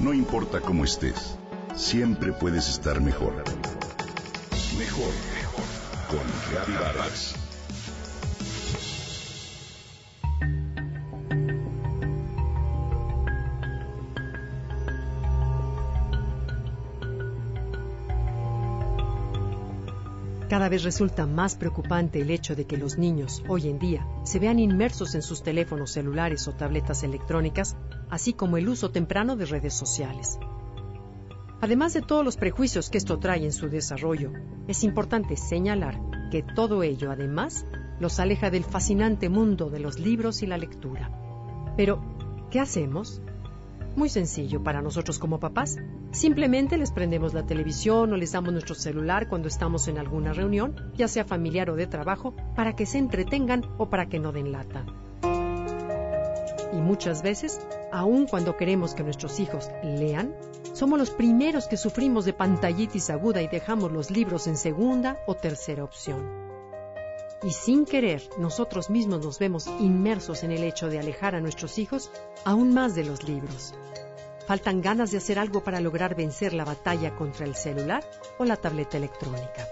No importa cómo estés, siempre puedes estar mejor. Mejor, mejor. Con Reavivadas. Cada vez resulta más preocupante el hecho de que los niños, hoy en día, se vean inmersos en sus teléfonos celulares o tabletas electrónicas, así como el uso temprano de redes sociales. Además de todos los prejuicios que esto trae en su desarrollo, es importante señalar que todo ello, además, los aleja del fascinante mundo de los libros y la lectura. Pero, ¿qué hacemos? Muy sencillo para nosotros como papás. Simplemente les prendemos la televisión o les damos nuestro celular cuando estamos en alguna reunión, ya sea familiar o de trabajo, para que se entretengan o para que no den lata. Y muchas veces, aun cuando queremos que nuestros hijos lean, somos los primeros que sufrimos de pantallitis aguda y dejamos los libros en segunda o tercera opción. Y sin querer, nosotros mismos nos vemos inmersos en el hecho de alejar a nuestros hijos aún más de los libros. Faltan ganas de hacer algo para lograr vencer la batalla contra el celular o la tableta electrónica.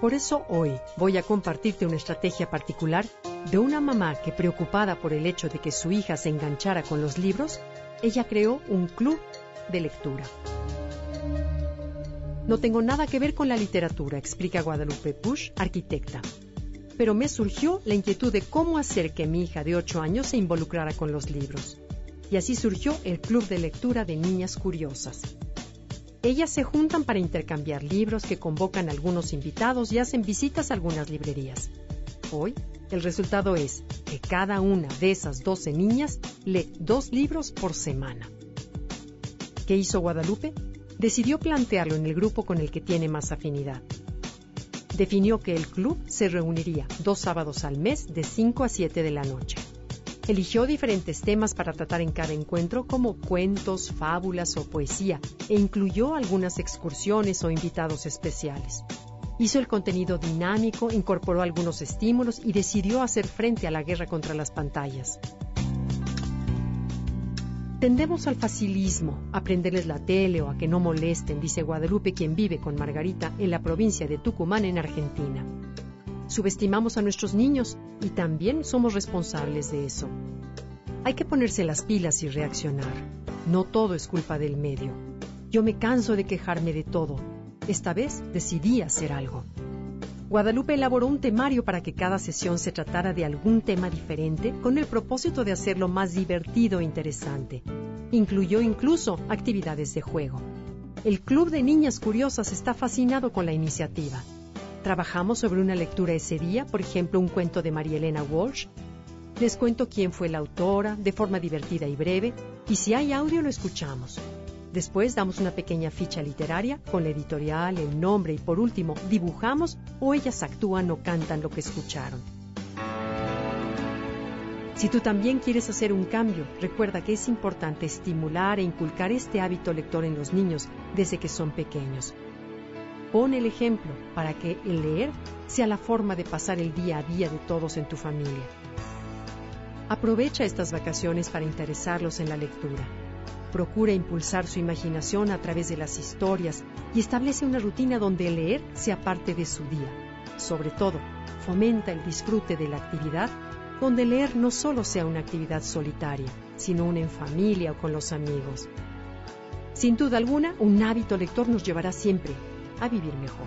Por eso hoy voy a compartirte una estrategia particular de una mamá que preocupada por el hecho de que su hija se enganchara con los libros, ella creó un club de lectura. No tengo nada que ver con la literatura, explica Guadalupe Push, arquitecta. Pero me surgió la inquietud de cómo hacer que mi hija de 8 años se involucrara con los libros y así surgió el Club de Lectura de Niñas Curiosas. Ellas se juntan para intercambiar libros que convocan algunos invitados y hacen visitas a algunas librerías. Hoy, el resultado es que cada una de esas 12 niñas lee dos libros por semana. ¿Qué hizo Guadalupe? Decidió plantearlo en el grupo con el que tiene más afinidad. Definió que el club se reuniría dos sábados al mes de 5 a 7 de la noche. Eligió diferentes temas para tratar en cada encuentro como cuentos, fábulas o poesía e incluyó algunas excursiones o invitados especiales. Hizo el contenido dinámico, incorporó algunos estímulos y decidió hacer frente a la guerra contra las pantallas. Tendemos al facilismo, a prenderles la tele o a que no molesten, dice Guadalupe, quien vive con Margarita en la provincia de Tucumán, en Argentina subestimamos a nuestros niños y también somos responsables de eso. Hay que ponerse las pilas y reaccionar. No todo es culpa del medio. Yo me canso de quejarme de todo. Esta vez decidí hacer algo. Guadalupe elaboró un temario para que cada sesión se tratara de algún tema diferente con el propósito de hacerlo más divertido e interesante. Incluyó incluso actividades de juego. El Club de Niñas Curiosas está fascinado con la iniciativa. Trabajamos sobre una lectura ese día, por ejemplo, un cuento de María Elena Walsh. Les cuento quién fue la autora, de forma divertida y breve, y si hay audio lo escuchamos. Después damos una pequeña ficha literaria con la editorial, el nombre y por último dibujamos o ellas actúan o cantan lo que escucharon. Si tú también quieres hacer un cambio, recuerda que es importante estimular e inculcar este hábito lector en los niños desde que son pequeños. Pon el ejemplo para que el leer sea la forma de pasar el día a día de todos en tu familia. Aprovecha estas vacaciones para interesarlos en la lectura. Procura impulsar su imaginación a través de las historias y establece una rutina donde leer sea parte de su día. Sobre todo, fomenta el disfrute de la actividad donde leer no solo sea una actividad solitaria, sino una en familia o con los amigos. Sin duda alguna, un hábito lector nos llevará siempre a vivir mejor.